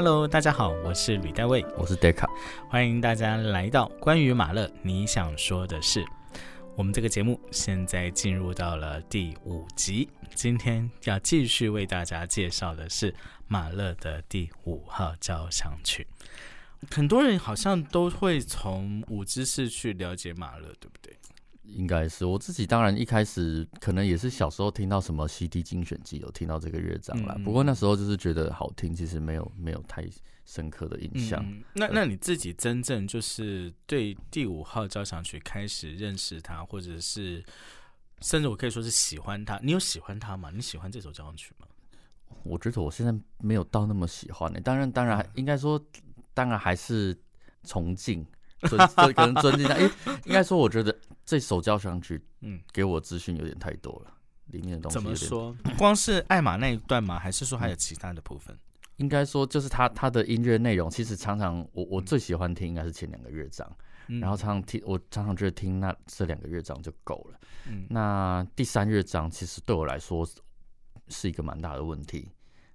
Hello，大家好，我是吕大卫，我是 Deca，欢迎大家来到关于马勒你想说的事。我们这个节目现在进入到了第五集，今天要继续为大家介绍的是马勒的第五号交响曲。很多人好像都会从五知识去了解马勒，对不对？应该是我自己，当然一开始可能也是小时候听到什么 CD 精选集有听到这个乐章啦。不过那时候就是觉得好听，其实没有没有太深刻的印象。那那你自己真正就是对第五号交响曲开始认识它，或者是甚至我可以说是喜欢它，你有喜欢它吗？你喜欢这首交响曲吗？我觉得我现在没有到那么喜欢呢。当然，当然应该说，当然还是崇敬。尊 可能尊敬他，哎，应该说，我觉得这首交响曲，嗯，给我资讯有点太多了，里面的东西怎么说？光是艾玛那一段吗？还是说还有其他的部分？应该说，就是他他的音乐内容，其实常常我我最喜欢听应该是前两个乐章，然后常常听我常常觉得听那这两个乐章就够了。嗯，那第三乐章其实对我来说是一个蛮大的问题。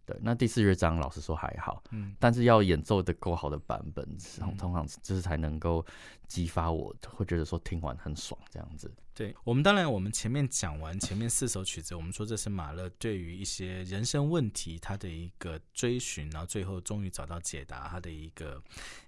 对，那第四乐章老实说还好，嗯，但是要演奏的够好的版本，通通常就是才能够激发我，会觉得说听完很爽这样子。对我们当然，我们前面讲完 前面四首曲子，我们说这是马勒对于一些人生问题他的一个追寻，然后最后终于找到解答他的一个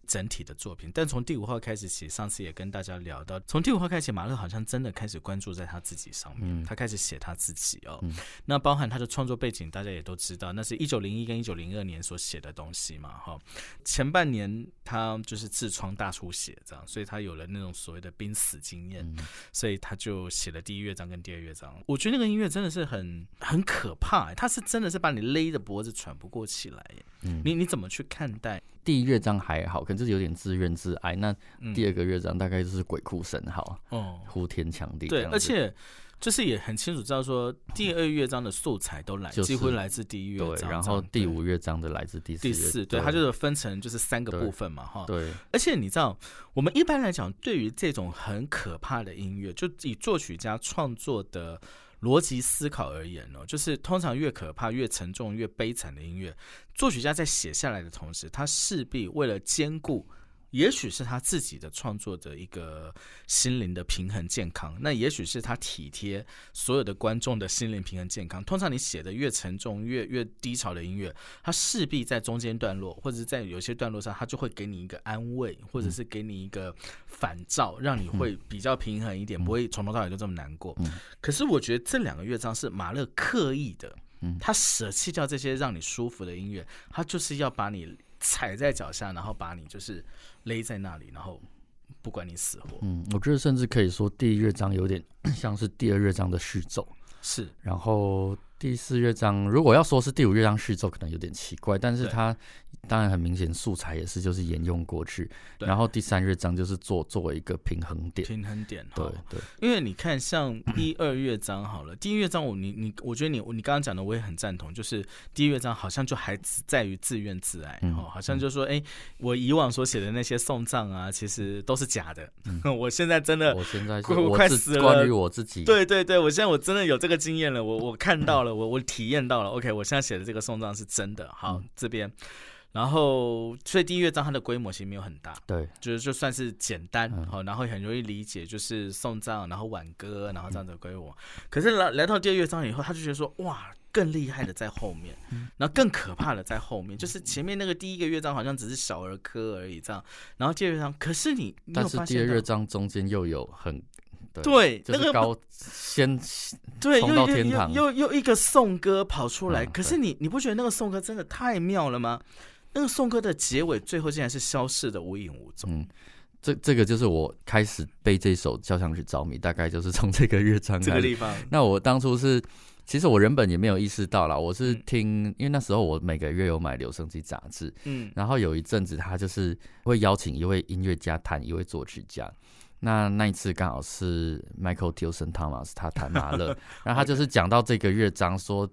整体的作品。但从第五号开始起，上次也跟大家聊到，从第五号开始，马勒好像真的开始关注在他自己上面，他开始写他自己哦。那包含他的创作背景，大家也都知道，那是一九零一跟一九零二年所写的东西嘛。哈，前半年他就是痔疮大出血这样，所以他有了那种所谓的濒死经验，所以他。就写了第一乐章跟第二乐章，我觉得那个音乐真的是很很可怕，他是真的是把你勒着脖子喘不过气来。嗯，你你怎么去看待第一乐章还好，可能就是有点自怨自艾。那第二个乐章大概就是鬼哭神嚎，哦，呼天抢地。对，而且。就是也很清楚知道说，第二乐章的素材都来，几乎来自第一乐章，然后第五乐章的来自第四第四，对，它就是分成就是三个部分嘛，哈。对。而且你知道，我们一般来讲，对于这种很可怕的音乐，就以作曲家创作的逻辑思考而言呢，就是通常越可怕、越沉重、越悲惨的音乐，作曲家在写下来的同时，他势必为了兼顾。也许是他自己的创作的一个心灵的平衡健康，那也许是他体贴所有的观众的心灵平衡健康。通常你写的越沉重、越越低潮的音乐，它势必在中间段落或者是在有些段落上，它就会给你一个安慰，或者是给你一个反照，让你会比较平衡一点，不会从头到尾就这么难过。可是我觉得这两个乐章是马勒刻意的，他舍弃掉这些让你舒服的音乐，他就是要把你踩在脚下，然后把你就是。勒在那里，然后不管你死活。嗯，我觉得甚至可以说，第一乐章有点 像是第二乐章的序奏。是，然后第四乐章，如果要说是第五乐章序奏，可能有点奇怪，但是它。当然很明显，素材也是就是沿用过去，然后第三乐章就是做作为一个平衡点，平衡点。对对，因为你看，像第二乐章好了，第一乐章我你你，我觉得你你刚刚讲的我也很赞同，就是第一乐章好像就还只在于自怨自艾，哦，好像就说，哎，我以往所写的那些送葬啊，其实都是假的，我现在真的，我现在我快死了，关于我自己，对对对，我现在我真的有这个经验了，我我看到了，我我体验到了，OK，我现在写的这个送葬是真的，好，这边。然后，所以第一乐章它的规模其实没有很大，对，就是就算是简单，好，然后很容易理解，就是送葬，然后挽歌，然后这样子规模。可是来来到第二乐章以后，他就觉得说，哇，更厉害的在后面，然后更可怕的在后面，就是前面那个第一个乐章好像只是小儿科而已，这样。然后第二乐章，可是你，但是第二乐章中间又有很对那个高先 对又天堂，又又一个颂歌跑出来，可是你你不觉得那个颂歌真的太妙了吗？那个颂歌的结尾，最后竟然是消失的无影无踪。嗯，这这个就是我开始被这首交响曲着迷，大概就是从这个乐章这个地方。那我当初是，其实我原本也没有意识到啦，我是听，因为那时候我每个月有买留声机杂志，嗯，然后有一阵子他就是会邀请一位音乐家谈一位作曲家。那那一次刚好是 Michael Tilson Thomas 他弹马勒，然后他就是讲到这个乐章说。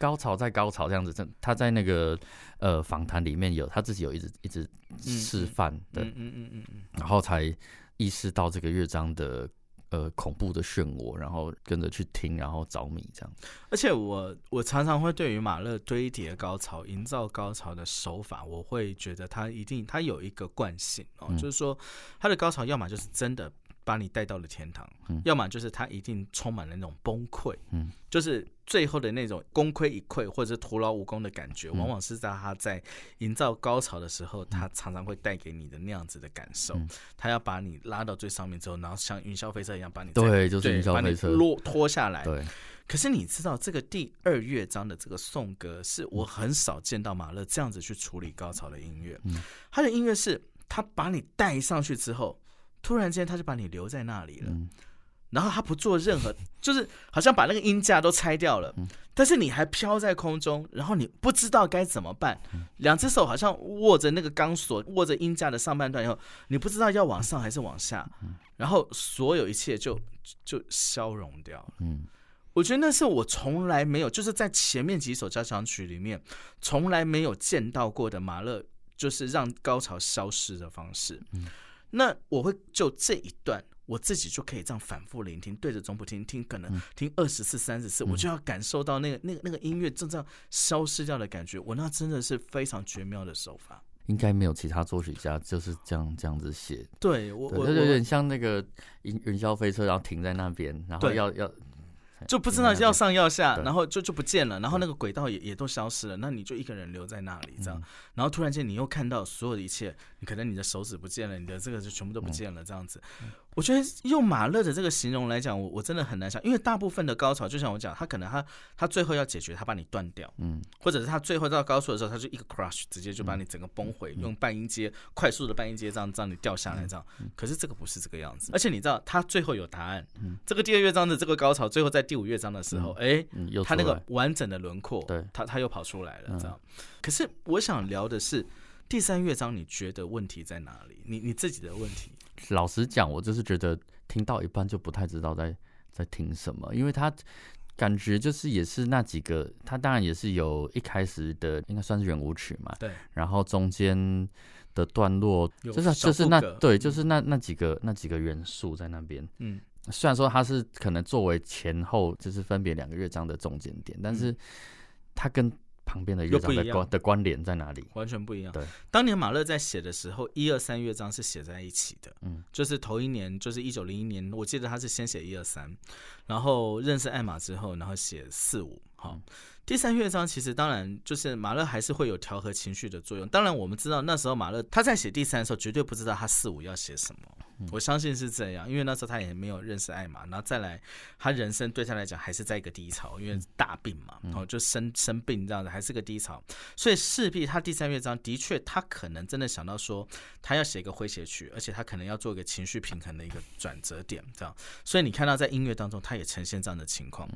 高潮在高潮这样子，这他在那个呃访谈里面有他自己有一直一直示范的，嗯嗯嗯嗯，然后才意识到这个乐章的呃恐怖的漩涡，然后跟着去听，然后着迷这样。而且我我常常会对于马勒堆叠高潮、营造高潮的手法，我会觉得他一定他有一个惯性哦，就是说他的高潮要么就是真的。把你带到了天堂，要么就是他一定充满了那种崩溃，嗯，就是最后的那种功亏一篑或者是徒劳无功的感觉，往往是在他在营造高潮的时候，他常常会带给你的那样子的感受。他要把你拉到最上面之后，然后像云霄飞车一样把你对，就是云霄飞车落拖下来。对，可是你知道这个第二乐章的这个颂歌，是我很少见到马勒这样子去处理高潮的音乐。他的音乐是他把你带上去之后。突然间，他就把你留在那里了，然后他不做任何，就是好像把那个音架都拆掉了，但是你还飘在空中，然后你不知道该怎么办，两只手好像握着那个钢索，握着音架的上半段以后，你不知道要往上还是往下，然后所有一切就就消融掉了。嗯，我觉得那是我从来没有，就是在前面几首交响曲里面从来没有见到过的马勒，就是让高潮消失的方式。嗯。那我会就这一段，我自己就可以这样反复聆听，对着总谱听听，可能听二十次、三十次，我就要感受到那个、那个、那个音乐正在消失掉的感觉。我那真的是非常绝妙的手法。应该没有其他作曲家就是这样这样子写。对我，我有点像那个云云霄飞车，然后停在那边，然后要要。就不知道要上要下，然后就就不见了，然后那个轨道也也都消失了，那你就一个人留在那里这样，然后突然间你又看到所有的一切，你可能你的手指不见了，你的这个就全部都不见了这样子。我觉得用马勒的这个形容来讲，我我真的很难想，因为大部分的高潮，就像我讲，他可能他他最后要解决，他把你断掉，嗯，或者是他最后到高处的时候，他就一个 crush，直接就把你整个崩毁，用半音阶快速的半音阶这样让你掉下来这样。可是这个不是这个样子，而且你知道，他最后有答案，这个第二乐章的这个高潮，最后在第五乐章的时候，哎，他那个完整的轮廓，对，他他又跑出来了这样。可是我想聊的是第三乐章，你觉得问题在哪里？你你自己的问题？老实讲，我就是觉得听到一半就不太知道在在听什么，因为他感觉就是也是那几个，他当然也是有一开始的应该算是圆舞曲嘛，对，然后中间的段落就是就是那对就是那那几个那几个元素在那边，嗯，虽然说它是可能作为前后就是分别两个乐章的中间点，但是它跟旁边的乐章的关的关联在哪里？完全不一样。对，当年马勒在写的时候，一二三乐章是写在一起的。嗯，就是头一年，就是一九零一年，我记得他是先写一二三，然后认识艾玛之后，然后写四五。好。第三乐章其实当然就是马勒还是会有调和情绪的作用。当然我们知道那时候马勒他在写第三的时候绝对不知道他四五要写什么，我相信是这样，因为那时候他也没有认识艾玛，然后再来他人生对他来讲还是在一个低潮，因为大病嘛，然后就生生病这样子还是个低潮，所以势必他第三乐章的确他可能真的想到说他要写一个诙谐曲，而且他可能要做一个情绪平衡的一个转折点这样，所以你看到在音乐当中他也呈现这样的情况。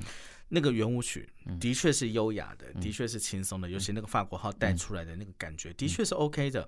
那个圆舞曲的确是优雅的，的确是轻松的，尤其那个法国号带出来的那个感觉，的确是 OK 的。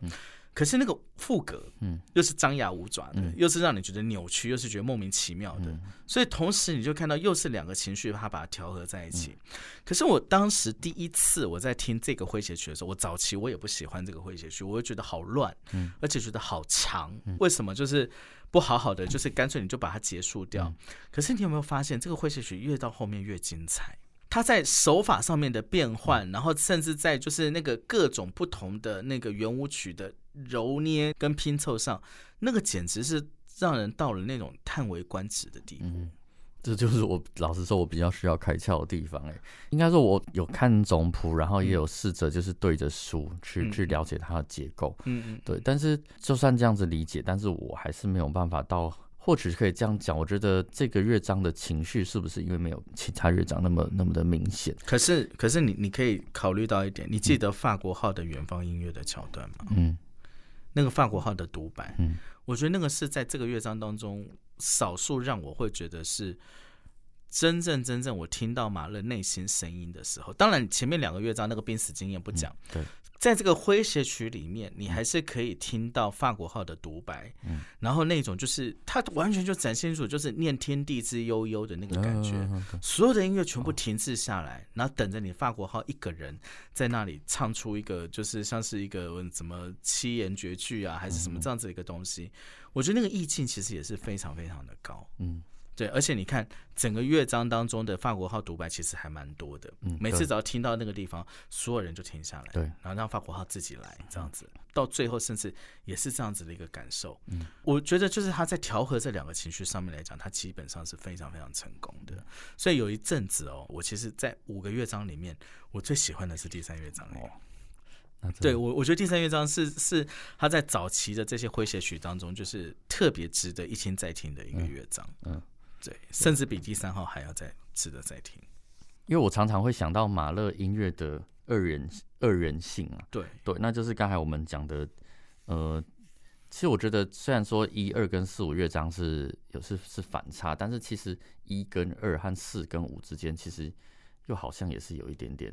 可是那个副歌，嗯，又是张牙舞爪的，又是让你觉得扭曲，又是觉得莫名其妙的。所以同时你就看到又是两个情绪，它把它调和在一起。可是我当时第一次我在听这个诙谐曲的时候，我早期我也不喜欢这个诙谐曲，我会觉得好乱，嗯，而且觉得好长。为什么？就是。不好好的，就是干脆你就把它结束掉。可是你有没有发现，这个诙谐曲越到后面越精彩？它在手法上面的变换，然后甚至在就是那个各种不同的那个圆舞曲的揉捏跟拼凑上，那个简直是让人到了那种叹为观止的地步。这就是我老实说，我比较需要开窍的地方。哎，应该说，我有看总谱，然后也有试着就是对着书去去了解它的结构。嗯嗯，对。但是就算这样子理解，但是我还是没有办法到，或许可以这样讲。我觉得这个乐章的情绪是不是因为没有其他乐章那么那么的明显？可是，可是你你可以考虑到一点，你记得法国号的远方音乐的桥段吗？嗯，那个法国号的独白，嗯，我觉得那个是在这个乐章当中。少数让我会觉得是真正真正我听到马勒内心声音的时候，当然前面两个乐章那个濒死经验不讲，对。在这个诙谐曲里面，你还是可以听到法国号的独白，嗯，然后那种就是他完全就展现出就是念天地之悠悠的那个感觉，所有的音乐全部停滞下来，然后等着你法国号一个人在那里唱出一个就是像是一个什么七言绝句啊，还是什么这样子一个东西，我觉得那个意境其实也是非常非常的高，嗯。对，而且你看整个乐章当中的法国号独白其实还蛮多的，嗯每次只要听到那个地方，所有人就停下来，对然后让法国号自己来，这样子，到最后甚至也是这样子的一个感受。嗯，我觉得就是他在调和这两个情绪上面来讲，他基本上是非常非常成功的。所以有一阵子哦，我其实，在五个乐章里面，我最喜欢的是第三乐章。哦那对我，我觉得第三乐章是是他在早期的这些诙谐曲当中，就是特别值得一听再听的一个乐章。嗯，对，甚至比第三号还要再值得再听。因为我常常会想到马勒音乐的二人二人性啊，对，对，那就是刚才我们讲的，呃，其实我觉得虽然说一二跟四五乐章是有是是反差，但是其实一跟二和四跟五之间，其实又好像也是有一点点，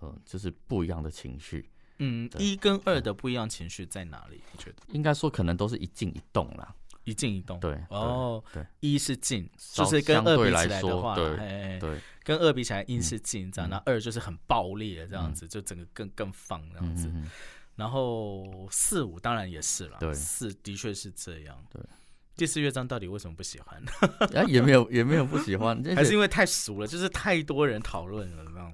呃，就是不一样的情绪。嗯，一跟二的不一样情绪在哪里？你觉得？应该说可能都是一静一动啦。一静一动。对对哦，对，一是静，就是跟二比起来来的话，说对对，跟二比起来，一是静这样，嗯那二就是很爆裂这样子，就整个更更放这样子。然后四五当然也是了，对四的确是这样。对，第四乐章到底为什么不喜欢？啊也没有也没有不喜欢，还是因为太熟了，就是太多人讨论了这样。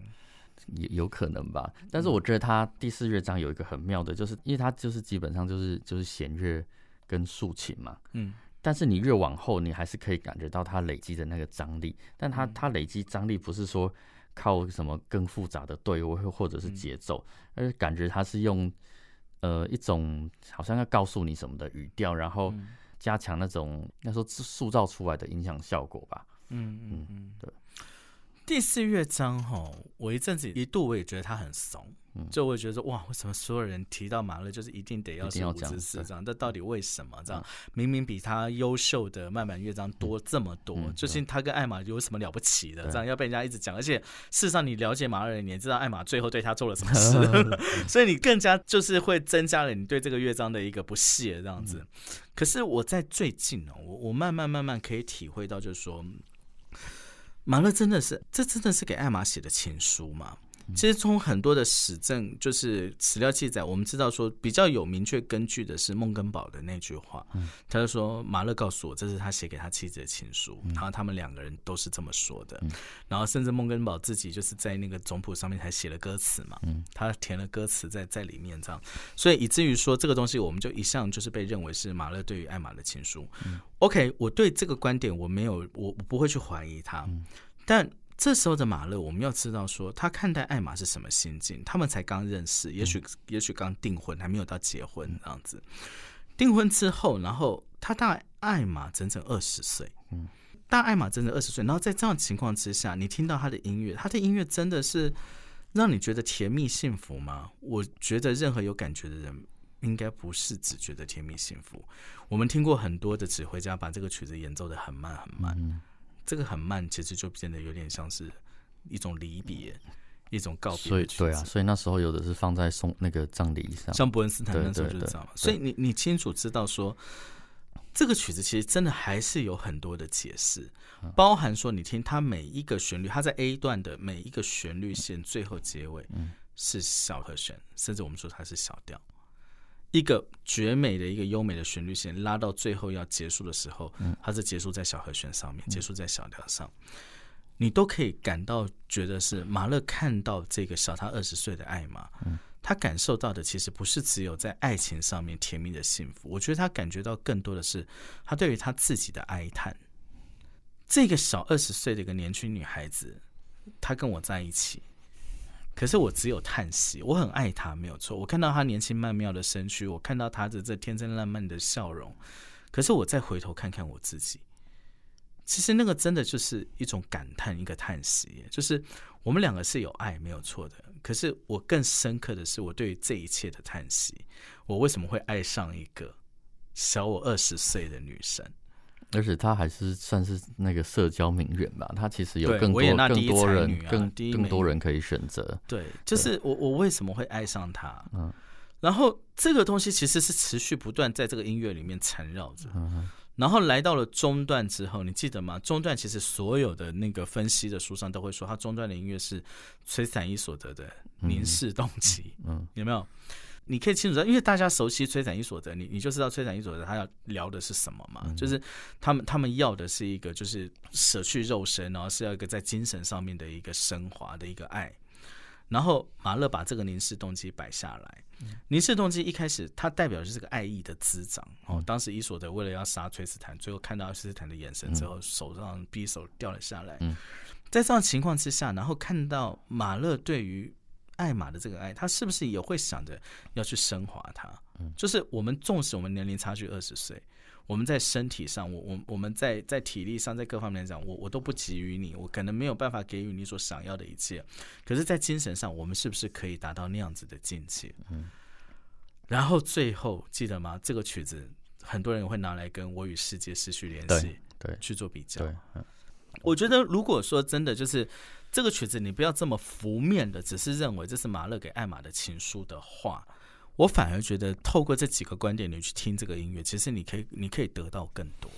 也有可能吧，但是我觉得他第四乐章有一个很妙的，就是因为它就是基本上就是就是弦乐跟竖琴嘛，嗯。但是你越往后，你还是可以感觉到它累积的那个张力，但它它累积张力不是说靠什么更复杂的对位或或者是节奏，而是感觉它是用呃一种好像要告诉你什么的语调，然后嗯。加强那种应该说塑造出来的音响效果吧。嗯嗯嗯，对。第四乐章哈，我一阵子一度我也觉得他很怂，嗯就我也觉得说哇，为什么所有人提到马勒就是一定得要一定要讲是五至四章这到底为什么这样？明明比他优秀的慢板乐章多这么多，嗯就是他跟艾玛有什么了不起的？对这样要被人家一直讲，而且事实上你了解马勒，你也知道艾玛最后对他做了什么事，所以你更加就是会增加了你对这个乐章的一个不屑这样子。嗯可是我在最近哦，我我慢慢慢慢可以体会到，就是说。马勒真的是，这真的是给艾玛写的情书吗？其实从很多的史证，就是史料记载，我们知道说比较有明确根据的是孟根堡的那句话，他就说马勒告诉我这是他写给他妻子的情书，然后他们两个人都是这么说的，然后甚至孟根堡自己就是在那个总谱上面还写了歌词嘛，他填了歌词在在里面这样，所以以至于说这个东西我们就一向就是被认为是马勒对于艾玛的情书。OK，我对这个观点我没有我我不会去怀疑他，但这时候的马勒，我们要知道说，他看待艾玛是什么心境？他们才刚认识，也许也许刚订婚，还没有到结婚这样子。订婚之后，然后他大艾玛整整二十岁，嗯，大艾玛整整二十岁，然后在这样情况之下，你听到他的音乐，他的音乐真的是让你觉得甜蜜幸福吗？我觉得任何有感觉的人。应该不是只觉得甜蜜幸福。我们听过很多的指挥家把这个曲子演奏的很慢很慢，嗯这个很慢，其实就变得有点像是一种离别，一种告别所以。对啊，所以那时候有的是放在送那个葬礼上，像伯恩斯坦那时候就是这样嘛。所以你你清楚知道说，这个曲子其实真的还是有很多的解释，嗯包含说你听它每一个旋律，它在 A 段的每一个旋律线最后结尾嗯是小和弦，甚至我们说它是小调。一个绝美的一个优美的旋律线拉到最后要结束的时候，它是结束在小和弦上面，结束在小调上，你都可以感到觉得是马勒看到这个小他二十岁的艾玛，他感受到的其实不是只有在爱情上面甜蜜的幸福，我觉得他感觉到更多的是他对于他自己的哀叹。这个小二十岁的一个年轻女孩子，她跟我在一起，可是我只有叹息。我很爱她，没有错。我看到她年轻曼妙的身躯，我看到她的这天真烂漫的笑容，可是我再回头看看我自己，其实那个真的就是一种感叹，一个叹息。就是我们两个是有爱，没有错的。可是我更深刻的是，我对于这一切的叹息。我为什么会爱上一个小我二十岁的女生？而且他还是算是那个社交名媛吧，他其实有更多更多人更更多人可以选择。对，就是我我为什么会爱上他？嗯，然后这个东西其实是持续不断在这个音乐里面缠绕着。嗯然后来到了中段之后，你记得吗？中段其实所有的那个分析的书上都会说，他中段的音乐是崔散一所得的凝视动机，嗯有没有？你可以清楚因为大家熟悉《催产伊索德》，你你就知道《催产伊索德》他要聊的是什么嘛？就是他们他们要的是一个就是舍去肉身，然后是要一个在精神上面的一个升华的一个爱。然后马勒把这个凝视动机摆下来，凝视动机一开始它代表就是这个爱意的滋长。哦，当时伊索德为了要杀崔斯坦，最后看到崔斯坦的眼神之后，手上匕首掉了下来。在这样情况之下，然后看到马勒对于艾玛的这个爱，他是不是也会想着要去升华他？就是我们纵使我们年龄差距二十岁。我们在身体上，我我我们在在体力上，在各方面来讲，我我都不给予你，我可能没有办法给予你所想要的一切。可是，在精神上，我们是不是可以达到那样子的境界？嗯。然后最后记得吗？这个曲子很多人会拿来跟我与世界失去联系，对，去做比较。对，我觉得如果说真的就是这个曲子，你不要这么浮面的，只是认为这是马勒给艾玛的情书的话。我反而觉得，透过这几个观点，你去听这个音乐，其实你可以，你可以得到更多。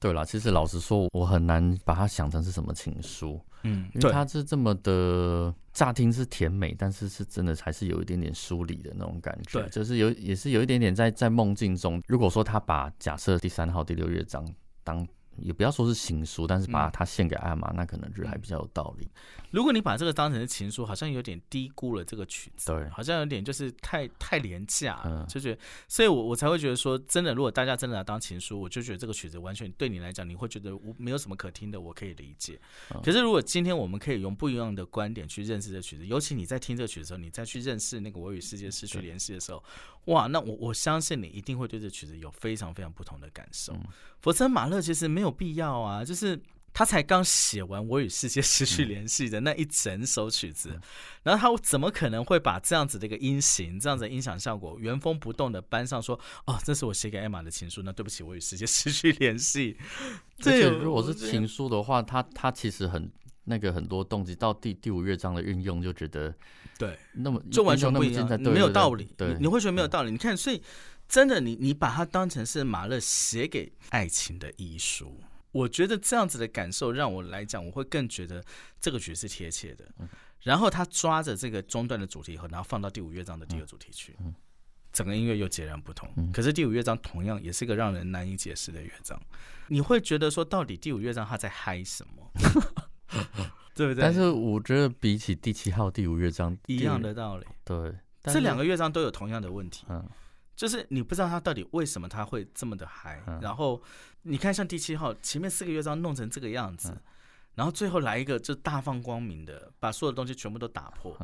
对了，其实老实说，我很难把它想成是什么情书，嗯，因为它是这么的乍听是甜美，但是是真的还是有一点点疏离的那种感觉，对，就是有也是有一点点在在梦境中。如果说他把假设第三号第六乐章当也不要说是情书，但是把它献给艾玛，那可能就还比较有道理。如果你把这个当成是情书，好像有点低估了这个曲子，对，好像有点就是太太廉价，嗯就觉得，所以我我才会觉得说，真的，如果大家真的要当情书，我就觉得这个曲子完全对你来讲，你会觉得无没有什么可听的，我可以理解。可是如果今天我们可以用不一样的观点去认识这曲子，尤其你在听这曲子的时候，你再去认识那个我与世界失去联系的时候，哇，那我我相信你一定会对这曲子有非常非常不同的感受。否则马勒其实没有必要啊，就是。他才刚写完《我与世界失去联系》的那一整首曲子，然后他怎么可能会把这样子的一个音型、这样子的音响效果原封不动的搬上说：“哦，这是我写给艾玛的情书。”那对不起，《我与世界失去联系》。而且如果是情书的话，他他其实很那个很多动机，到第第五乐章的运用就觉得对，那么就完全不一样，没有道理。对，你会觉得没有道理。你看，所以真的，你你把它当成是马勒写给爱情的遗书。我觉得这样子的感受让我来讲，我会更觉得这个曲是贴切的。然后他抓着这个中段的主题以后，然后放到第五乐章的第二主题去，整个音乐又截然不同。可是第五乐章同样也是一个让人难以解释的乐章，你会觉得说，到底第五乐章他在嗨什么？对不对？但是我觉得比起第七号第五乐章一样的道理，对，这两个乐章都有同样的问题。嗯。就是你不知道他到底为什么他会这么的嗨，然后你看像第七号前面四个乐章弄成这个样子，然后最后来一个就大放光明的，把所有的东西全部都打破。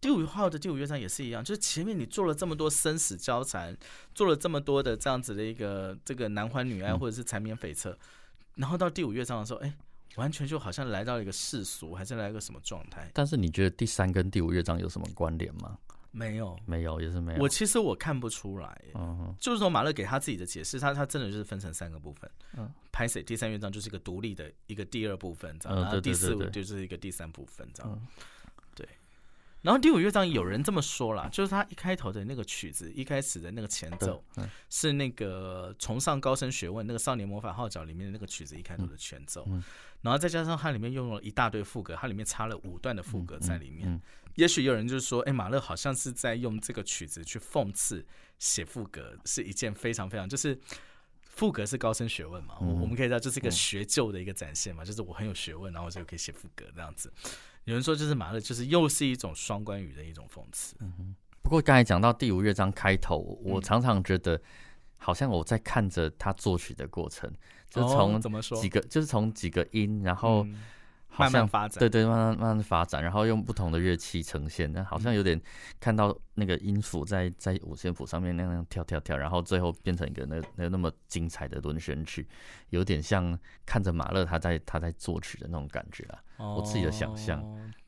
第五号的第五乐章也是一样，就是前面你做了这么多生死交缠，做了这么多的这样子的一个这个男欢女爱或者是缠绵悱恻，然后到第五乐章的时候，哎，完全就好像来到了一个世俗，还是来一个什么状态？但是你觉得第三跟第五乐章有什么关联吗？没有，没有，也是没有。我其实我看不出来，嗯，就是说马勒给他自己的解释，他他真的就是分成三个部分，嗯，拍摄第三乐章就是一个独立的一个第二部分，这样，然后第四就是一个第三部分，这样，对。然后第五乐章有人这么说啦，就是他一开头的那个曲子，一开始的那个前奏是那个崇尚高深学问那个少年魔法号角里面的那个曲子一开头的前奏，然后再加上它里面用了一大堆副歌，它里面插了五段的副歌在里面。也许有人就是说，哎，马勒好像是在用这个曲子去讽刺写副歌是一件非常非常，就是副歌是高深学问嘛，我们可以知道这是一个学究的一个展现嘛，就是我很有学问，然后我就可以写副歌这样子。有人说，就是马勒就是又是一种双关语的一种讽刺。嗯不过刚才讲到第五乐章开头，我常常觉得好像我在看着他作曲的过程，就从怎么说几个，就是从几个音，然后。慢慢发展，对对，慢慢慢慢发展，然后用不同的乐器呈现，那好像有点看到那个音符在在五线谱上面那样跳跳跳，然后最后变成一个那那那么精彩的轮旋曲，有点像看着马勒他在他在作曲的那种感觉啊，我自己的想象。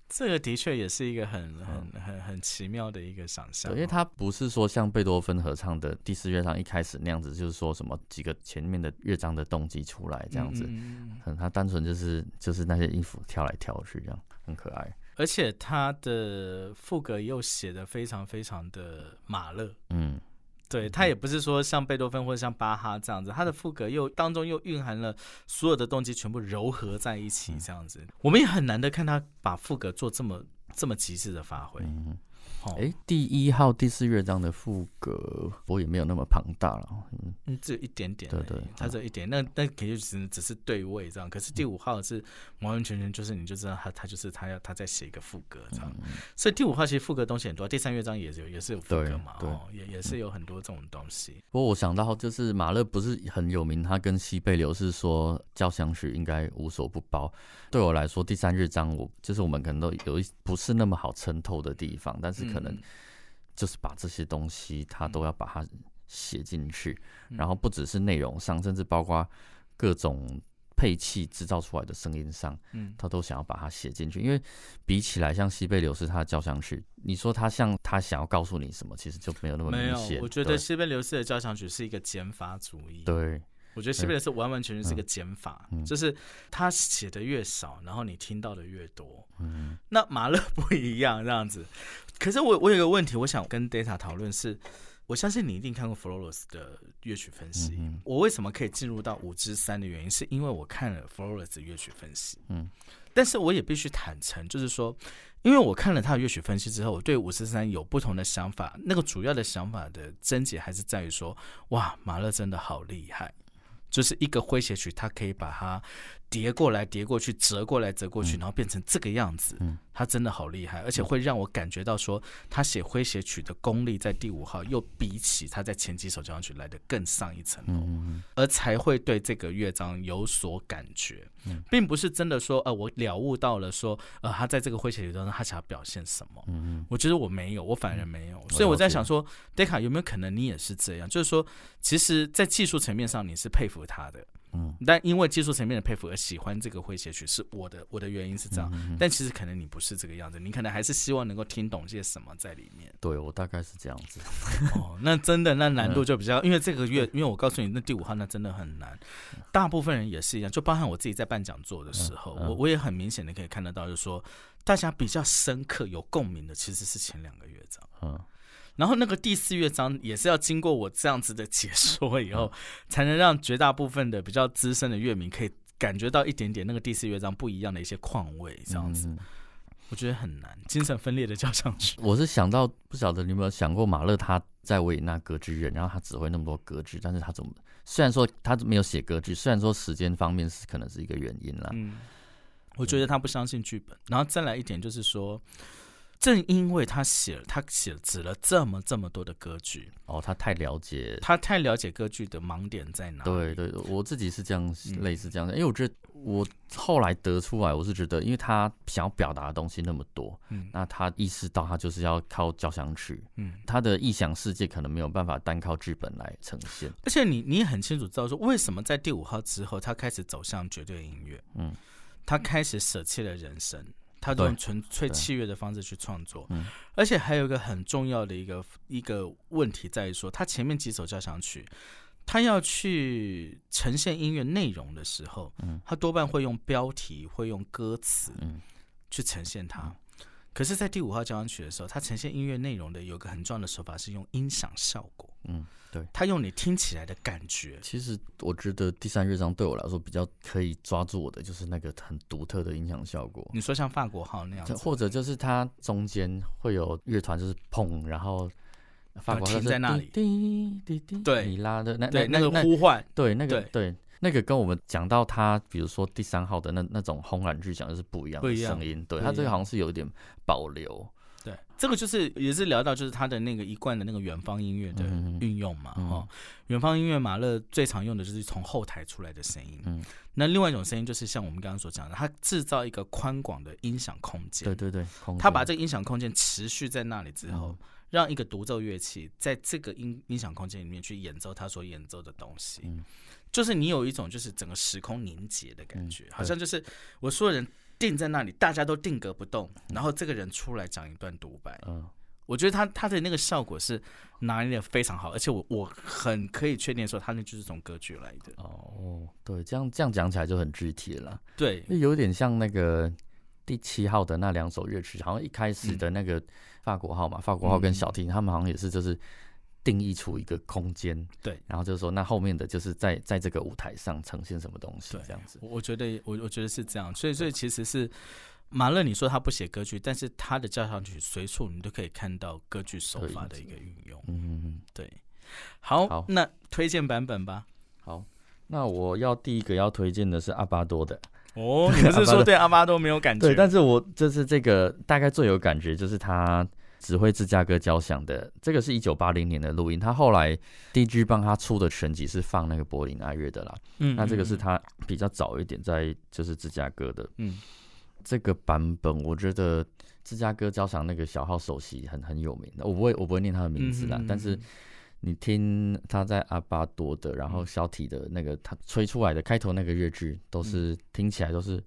这个的确也是一个很很很很奇妙的一个想象，因为它不是说像贝多芬合唱的第四乐章一开始那样子，就是说什么几个前面的乐章的动机出来这样子，嗯，它单纯就是就是那些音符跳来跳去这样，很可爱。而且它的副歌又写的非常非常的马勒，嗯。对他也不是说像贝多芬或者像巴哈这样子，他的副歌又当中又蕴含了所有的动机全部糅合在一起，这样子，我们也很难得看他把副歌做这么这么极致的发挥。哎，第一号第四乐章的副歌，我也没有那么庞大了，嗯，只有一点点，对对，它只有一点，那那肯定只只是对位这样。可是第五号是完完全全就是你就知道他他就是他要他在写一个副歌这样。所以第五号其实副歌东西很多，第三乐章也有也是有副歌嘛，哦，也也是有很多这种东西。不过我想到就是马勒不是很有名，他跟西贝流是说交响曲应该无所不包。对我来说，第三乐章我就是我们可能都有一不是那么好撑透的地方，但是可能就是把这些东西他都要把它写进去，然后不只是内容上，甚至包括各种配器制造出来的声音上，嗯，他都想要把它写进去。因为比起来，像西贝流斯他的交响曲，你说他像他想要告诉你什么，其实就没有那么明显。我觉得西贝流斯的交响曲是一个减法主义。对。我觉得西贝流是完完全全是个减法，就是他写的越少，然后你听到的越多。嗯，那马勒不一样这样子。可是我我有个问题，我想跟 Data 讨论是，我相信你一定看过 Flores 的乐曲分析。我为什么可以进入到五之三的原因，是因为我看了 Flores 的乐曲分析。嗯，但是我也必须坦诚，就是说，因为我看了他的乐曲分析之后，我对五之三有不同的想法。那个主要的想法的症结还是在于说，哇，马勒真的好厉害。就是一个诙谐曲，它可以把它叠过来、叠过去、折过来、折过去，然后变成这个样子。嗯，他真的好厉害，而且会让我感觉到说，他写诙谐曲的功力在第五号又比起他在前几首交响曲来的更上一层楼，而才会对这个乐章有所感觉，并不是真的说，呃，我了悟到了说，呃，他在这个诙谐曲当中他想要表现什么。嗯我觉得我没有，我反而没有，所以我在想说，d 卡有没有可能你也是这样？就是说，其实，在技术层面上你是佩服他的。嗯，但因为技术层面的佩服而喜欢这个诙谐曲，是我的我的原因是这样。但其实可能你不是这个样子，你可能还是希望能够听懂些什么在里面。对我大概是这样子。哦，那真的那难度就比较，因为这个月，因为我告诉你，那第五号那真的很难。大部分人也是一样，就包含我自己在办讲座的时候，我我也很明显的可以看得到，就是说大家比较深刻有共鸣的其实是前两个乐章。嗯。然后那个第四乐章也是要经过我这样子的解说以后，才能让绝大部分的比较资深的乐迷可以感觉到一点点那个第四乐章不一样的一些况味，这样子，我觉得很难。精神分裂的交响曲，我是想到不晓得你有没有想过，马勒他在维也纳歌剧院，然后他指挥那么多歌剧，但是他怎么虽然说他没有写歌剧，虽然说时间方面是可能是一个原因啦，嗯，我觉得他不相信剧本，然后再来一点就是说。正因为他写了，他写了指了这么这么多的歌剧哦，他太了解，他太了解歌剧的盲点在哪。对对，我自己是这样，类似这样的，因为我觉得我后来得出来，我是觉得，因为他想要表达的东西那么多，嗯，那他意识到他就是要靠交响曲，嗯，他的臆想世界可能没有办法单靠剧本来呈现。而且你你也很清楚知道说，为什么在第五号之后，他开始走向绝对音乐，嗯，他开始舍弃了人生。他用纯粹器乐的方式去创作，而且还有一个很重要的一个一个问题在于说，他前面几首交响曲，他要去呈现音乐内容的时候，他多半会用标题，会用歌词，去呈现它。可是，在第五号交响曲的时候，他呈现音乐内容的有个很重要的手法是用音响效果。嗯。对。他用你听起来的感觉，其实我觉得第三乐章对我来说比较可以抓住我的，就是那个很独特的音响效果。你说像法国号那样，或者就是它中间会有乐团就是砰，然后法国停在那里，滴滴滴，对，你拉的那那那个呼唤，对那个对。那个跟我们讲到他，比如说第三号的那那种轰然巨响就是不一样的声音，对他这个好像是有一点保留。对，这个就是也是聊到就是他的那个一贯的那个远方音乐的运用嘛，哈，远方音乐马勒最常用的就是从后台出来的声音，嗯，那另外一种声音就是像我们刚刚所讲的，他制造一个宽广的音响空间，对对对，他把这个音响空间持续在那里之后，让一个独奏乐器在这个音音响空间里面去演奏他所演奏的东西，嗯，就是你有一种就是整个时空凝结的感觉，好像就是我说的人。定在那里，大家都定格不动，然后这个人出来讲一段独白。嗯，我觉得他他的那个效果是拿捏的非常好，而且我我很可以确定说，他那就是从歌剧来的。哦，对，这样这样讲起来就很具体了。对，有点像那个第七号的那两首乐曲，好像一开始的那个法国号嘛，法国号跟小提，他们好像也是就是。定义出一个空间，对，然后就是说，那后面的就是在在这个舞台上呈现什么东西，这样子。我觉得，我我觉得是这样，所以所以其实是马勒，你说他不写歌剧，但是他的交响曲随处你都可以看到歌剧手法的一个运用。嗯嗯，对。好，那推荐版本吧。好，那我要第一个要推荐的是阿巴多的。哦，你不是说对阿巴多没有感觉？对，但是我就是这个大概最有感觉，就是他指挥芝加哥交响的。这个是一九八零年的录音，他后来 DG 帮他出的全集是放那个柏林爱乐的啦。嗯，那这个是他比较早一点在就是芝加哥的。嗯。这个版本，我觉得芝加哥交响那个小号首席很很有名的，我不会我不会念他的名字啦，但是你听他在阿巴多的，然后小体的那个他吹出来的开头那个乐句，都是听起来都是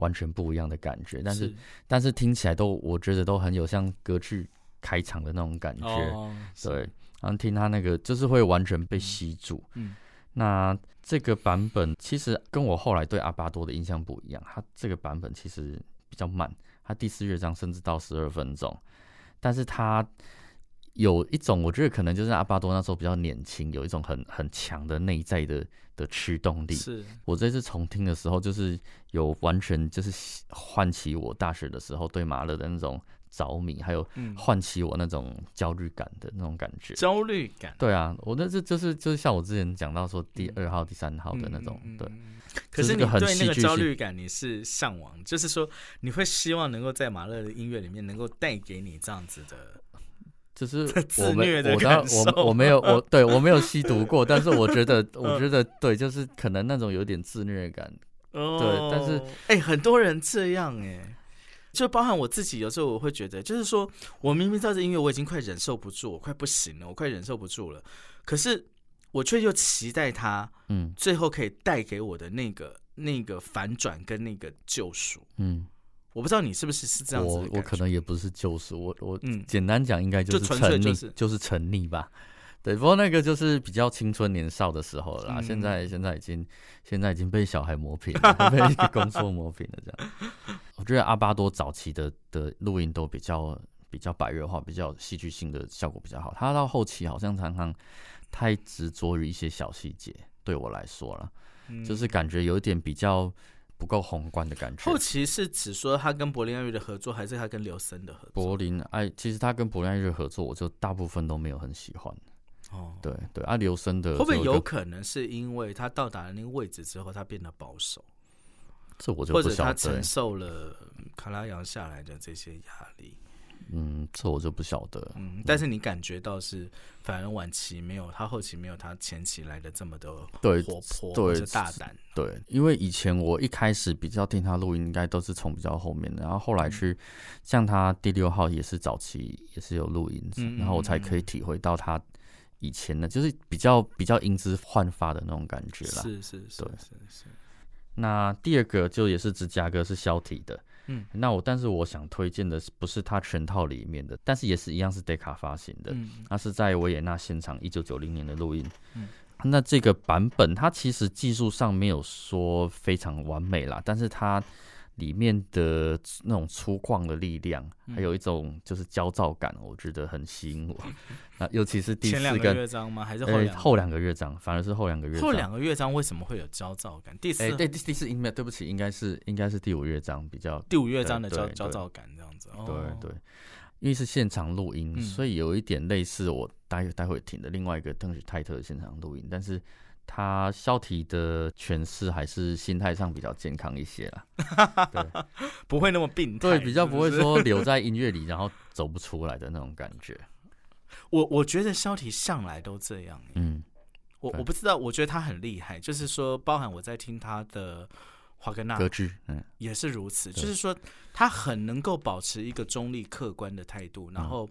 完全不一样的感觉，但是但是听起来都我觉得都很有像歌剧开场的那种感觉，对，然后听他那个就是会完全被吸住，嗯，那。这个版本其实跟我后来对阿巴多的印象不一样，他这个版本其实比较慢，他第四乐章甚至到十二分钟，但是它有一种我觉得可能就是阿巴多那时候比较年轻，有一种很很强的内在的的驱动力。是我这次重听的时候，就是有完全就是唤起我大学的时候对马勒的那种。着迷，还有唤起我那种焦虑感的那种感觉。焦虑感，对啊，我那是就是就是像我之前讲到说第二号、第三号的那种，对。可是你对那个焦虑感你是向往，就是说你会希望能够在马勒的音乐里面能够带给你这样子的，就是自虐的感受。我我没有我 对我没有吸毒过，但是我觉得 我觉得对，就是可能那种有点自虐感。对，但是哎，很多人这样哎。就包含我自己，有时候我会觉得，就是说我明明知道这音乐我已经快忍受不住，我快不行了，我快忍受不住了，可是我却又期待它，嗯，最后可以带给我的那个那个反转跟那个救赎，嗯，我不知道你是不是是这样子，我我可能也不是救赎，我我嗯，简单讲应该就是沉溺，就是沉溺吧。对，不过那个就是比较青春年少的时候了啦。现在现在已经现在已经被小孩磨平了，被工作磨平了。这样，我觉得阿巴多早期的的录音都比较比较白热化，比较戏剧性的效果比较好。他到后期好像常常太执着于一些小细节，对我来说了，就是感觉有一点比较不够宏观的感觉。后期是指说他跟柏林爱乐的合作，还是他跟刘森的合作？柏林爱，其实他跟柏林爱乐合作，我就大部分都没有很喜欢。哦，对对，啊刘森的会不会有可能是因为他到达了那个位置之后，他变得保守？这我就或者他承受了卡拉扬下来的这些压力？嗯，这我就不晓得。嗯，但是你感觉到是，反而晚期没有他后期没有他前期来的这么的对活泼，对大胆。对，因为以前我一开始比较听他录音，应该都是从比较后面的，然后后来去像他第六号也是早期也是有录音，然后我才可以体会到他。以前的，就是比较比较英姿焕发的那种感觉啦。是是是，是是。那第二个就也是芝加哥是肖体的，嗯，那我但是我想推荐的是不是它全套里面的，但是也是一样是 Decca 发行的，嗯，那是在维也纳现场一九九零年的录音，嗯，那这个版本它其实技术上没有说非常完美啦，但是它。里面的那种粗犷的力量，还有一种就是焦躁感，我觉得很吸引我。那尤其是第四个乐章吗？还是后两后两个乐章？反而是后两个乐章。后两个乐章为什么会有焦躁感？第四哎，对第四音乐，对不起，应该是应该是第五乐章比较第五乐章的焦焦躁感这样子。对对，因为是现场录音，所以有一点类似我待待会听的另外一个邓许泰特的现场录音，但是。他消体的诠释还是心态上比较健康一些啦，对，不会那么病态，对，比较不会说留在音乐里然后走不出来的那种感觉。我我觉得肖体向来都这样，嗯，我我不知道，我觉得他很厉害，就是说，包含我在听他的华格纳歌剧，嗯，也是如此，就是说他很能够保持一个中立客观的态度，然后。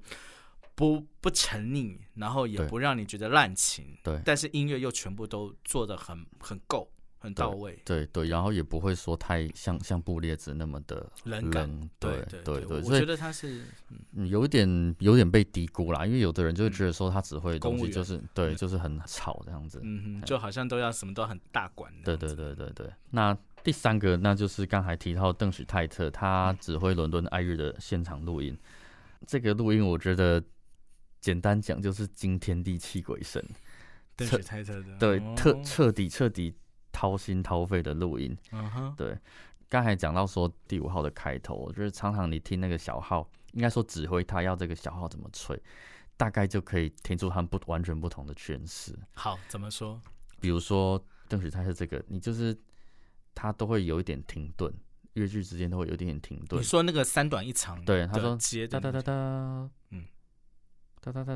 不不沉溺，然后也不让你觉得滥情，对，但是音乐又全部都做的很很够，很到位，对对，然后也不会说太像像布列兹那么的冷冷，对对对，我觉得他是有点有点被低估啦，因为有的人就会觉得说他只会东西就是对，就是很吵这样子，嗯，就好像都要什么都很大管，对对对对对。那第三个那就是刚才提到邓许泰特，他指挥伦敦爱乐的现场录音，这个录音我觉得。简单讲就是惊天地泣鬼神，彻猜测的对彻彻底彻底掏心掏肺的录音，嗯哼，对。刚才讲到说第五号的开头，我觉得常常你听那个小号，应该说指挥他要这个小号怎么吹，大概就可以听出他们不完全不同的诠释。好，怎么说？比如说邓许泰是这个，你就是他都会有一点停顿，乐句之间都会有一点点停顿。你说那个三短一长，对，他说接哒哒哒哒，嗯，哒哒哒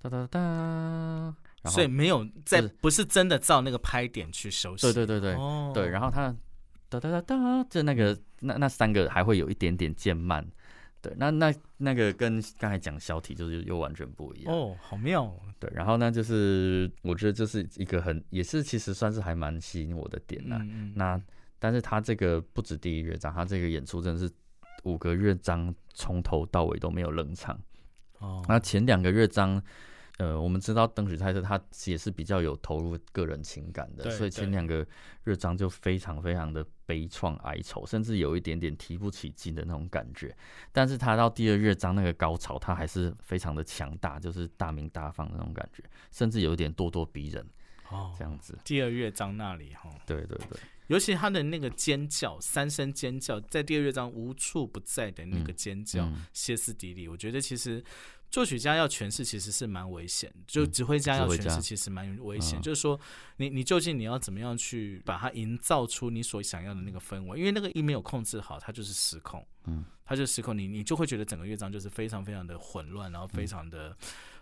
哒，哒哒哒。所以没有在，不是真的照那个拍点去熟悉。对对对对，对。然后他哒哒哒哒，就那个那那三个还会有一点点渐慢。对，那那那个跟刚才讲小体就是又完全不一样。哦，好妙。对，然后呢，就是我觉得这是一个很也是其实算是还蛮吸引我的点呢。那但是他这个不止第一乐章，他这个演出真的是五个乐章从头到尾都没有冷场。哦。那前两个乐章。呃，我们知道邓许泰特他也是比较有投入个人情感的，所以前两个乐章就非常非常的悲怆哀愁，甚至有一点点提不起劲的那种感觉。但是他到第二乐章那个高潮，他还是非常的强大，就是大鸣大放那种感觉，甚至有一点咄咄逼人哦，这样子。第二乐章那里哈，对对对，尤其他的那个尖叫，三声尖叫，在第二乐章无处不在的那个尖叫，歇斯底里，我觉得其实。作曲家要诠释其实是蛮危险，就指挥家要诠释其实蛮危险。就是说，你你究竟你要怎么样去把它营造出你所想要的那个氛围？因为那个一没有控制好，它就是失控。嗯，它就失控，你你就会觉得整个乐章就是非常非常的混乱，然后非常的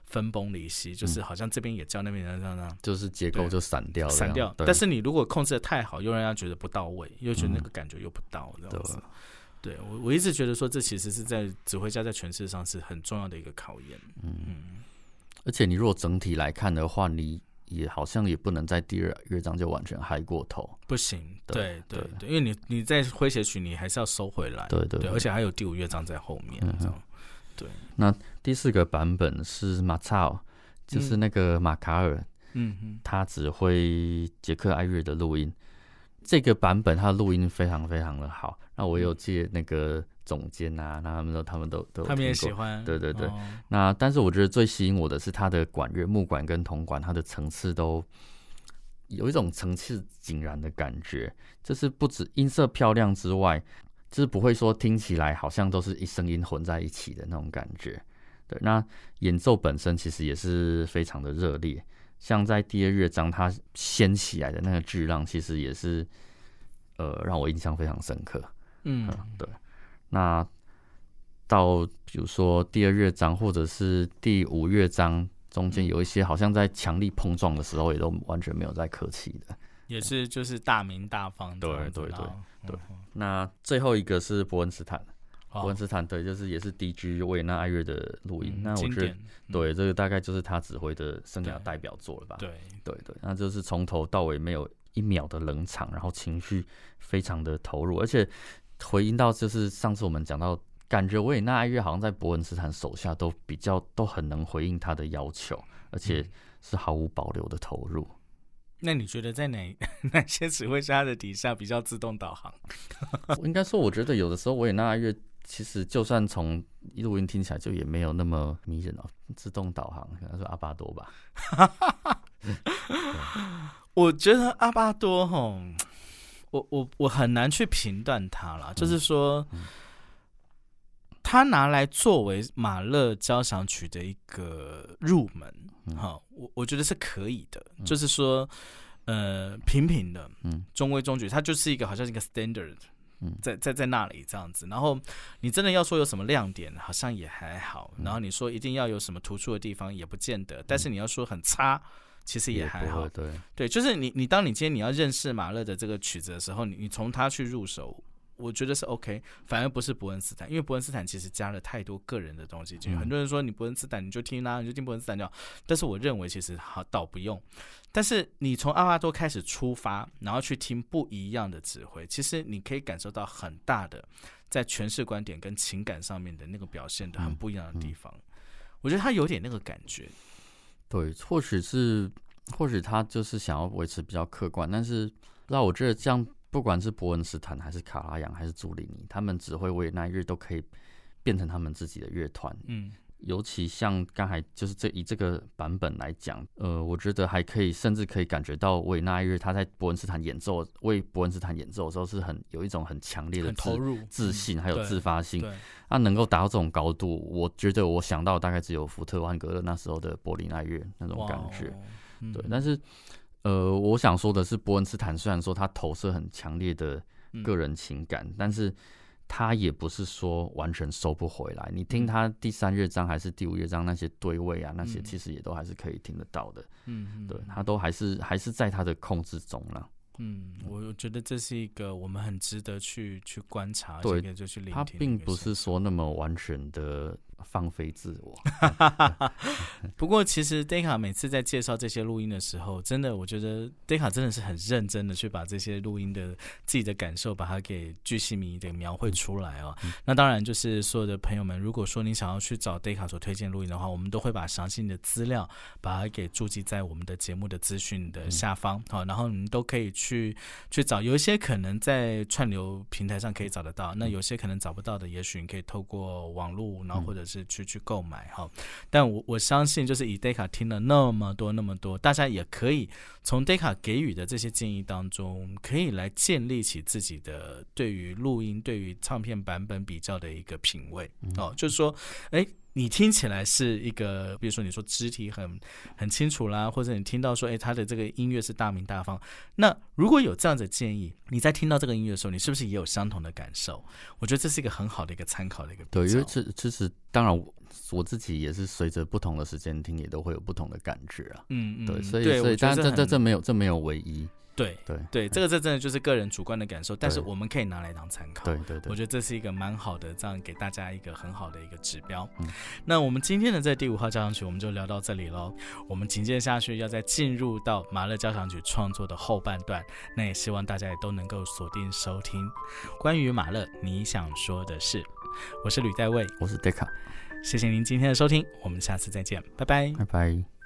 分崩离析，就是好像这边也叫那边这样这样，就是结构就散掉了，散掉。但是你如果控制的太好，又让人家觉得不到位，又觉得那个感觉又不到，这样子。对我，我一直觉得说，这其实是在指挥家在诠释上是很重要的一个考验。嗯，而且你如果整体来看的话，你也好像也不能在第二乐章就完全嗨过头，不行。对对对，因为你你在诙谐曲，你还是要收回来。对对，而且还有第五乐章在后面。嗯，对。那第四个版本是马超，就是那个马卡尔，嗯嗯，他指挥捷克爱乐的录音。这个版本它的录音非常非常的好，那我有借那个总监啊，那他们都他们都都他们也喜欢，对对对。那但是我觉得最吸引我的是它的管乐木管跟铜管，它的层次都有一种层次井然的感觉，就是不止音色漂亮之外，就是不会说听起来好像都是一声音混在一起的那种感觉。对，那演奏本身其实也是非常的热烈。像在第二乐章，它掀起来的那个巨浪，其实也是，呃，让我印象非常深刻。嗯，对。那到比如说第二乐章，或者是第五乐章中间，有一些好像在强力碰撞的时候，也都完全没有在客气的，也是就是大鸣大方。对对对对。那最后一个是伯恩斯坦。伯恩斯坦对，就是也是 D.G. 维也纳爱乐的录音。那我觉得，对这个大概就是他指挥的生涯代表作了吧？对对对，那就是从头到尾没有一秒的冷场，然后情绪非常的投入，而且回应到就是上次我们讲到，感觉维也纳爱乐好像在伯恩斯坦手下都比较都很能回应他的要求，而且是毫无保留的投入。那你觉得在哪 哪些指挥家的底下比较自动导航？应该说，我觉得有的时候维也纳爱乐。其实，就算从录音听起来，就也没有那么迷人哦。自动导航，可能是阿巴多吧。我觉得阿巴多吼，我我我很难去评断他了。就是说，他拿来作为马勒交响曲的一个入门，哈，我我觉得是可以的。就是说，呃，平平的，嗯，中规中矩，它就是一个好像一个 standard。在在在那里这样子，然后你真的要说有什么亮点，好像也还好。然后你说一定要有什么突出的地方，也不见得。但是你要说很差，其实也还好。对对，就是你你当你今天你要认识马勒的这个曲子的时候，你你从他去入手，我觉得是 OK。反而不是伯恩斯坦，因为伯恩斯坦其实加了太多个人的东西进去。很多人说你伯恩斯坦你就听他，你就听伯恩斯坦就好。但是我认为其实好倒不用。但是你从阿巴多开始出发，然后去听不一样的指挥，其实你可以感受到很大的在诠释观点跟情感上面的那个表现的很不一样的地方。我觉得他有点那个感觉。对，或许是，或许他就是想要维持比较客观，但是那我觉得这样，不管是伯恩斯坦还是卡拉扬还是朱里尼，他们指挥维也纳乐都可以变成他们自己的乐团。嗯。尤其像刚才就是这以这个版本来讲，呃，我觉得还可以，甚至可以感觉到维纳日他在伯恩斯坦演奏为伯恩斯坦演奏的时候是很有一种很强烈的投入、自信还有自发性。他能够达到这种高度，我觉得我想到大概只有福特万格勒那时候的柏林爱乐那种感觉。对，但是呃，我想说的是，伯恩斯坦虽然说他投射很强烈的个人情感，但是。他也不是说完全收不回来，你听他第三乐章还是第五乐章那些对位啊，那些其实也都还是可以听得到的。嗯，对他都还是还是在他的控制中了。嗯，我觉得这是一个我们很值得去去观察，对，就去聆听。他并不是说那么完全的。放飞自我。不过，其实 Deka 每次在介绍这些录音的时候，真的，我觉得 Deka 真的是很认真的去把这些录音的自己的感受，把它给巨细靡遗的描绘出来哦。那当然，就是所有的朋友们，如果说你想要去找 Deka 所推荐录音的话，我们都会把详细的资料把它给注记在我们的节目的资讯的下方。好，然后你们都可以去去找。有一些可能在串流平台上可以找得到，那有些可能找不到的，也许你可以透过网络，然后或者。是去去购买哈，但我我相信，就是以 Deka 听了那么多那么多，大家也可以从 Deka 给予的这些建议当中，可以来建立起自己的对于录音、对于唱片版本比较的一个品味哦，就是说，哎。你听起来是一个，比如说你说肢体很很清楚啦，或者你听到说，哎，他的这个音乐是大明大方。那如果有这样的建议，你在听到这个音乐的时候，你是不是也有相同的感受？我觉得这是一个很好的一个参考的一个。对，因为这其实当然我我自己也是随着不同的时间听，也都会有不同的感觉啊。嗯嗯。对，所以所以，但这这这没有这没有唯一。对对对，这个这真的就是个人主观的感受，但是我们可以拿来当参考。对对对，我觉得这是一个蛮好的，这样给大家一个很好的一个指标。嗯，那我们今天的这第五号交响曲我们就聊到这里喽。我们紧接下去要再进入到马勒交响曲创作的后半段，那也希望大家也都能够锁定收听。关于马勒，你想说的是？我是吕代卫，我是 Deca，谢谢您今天的收听，我们下次再见，拜拜，拜拜。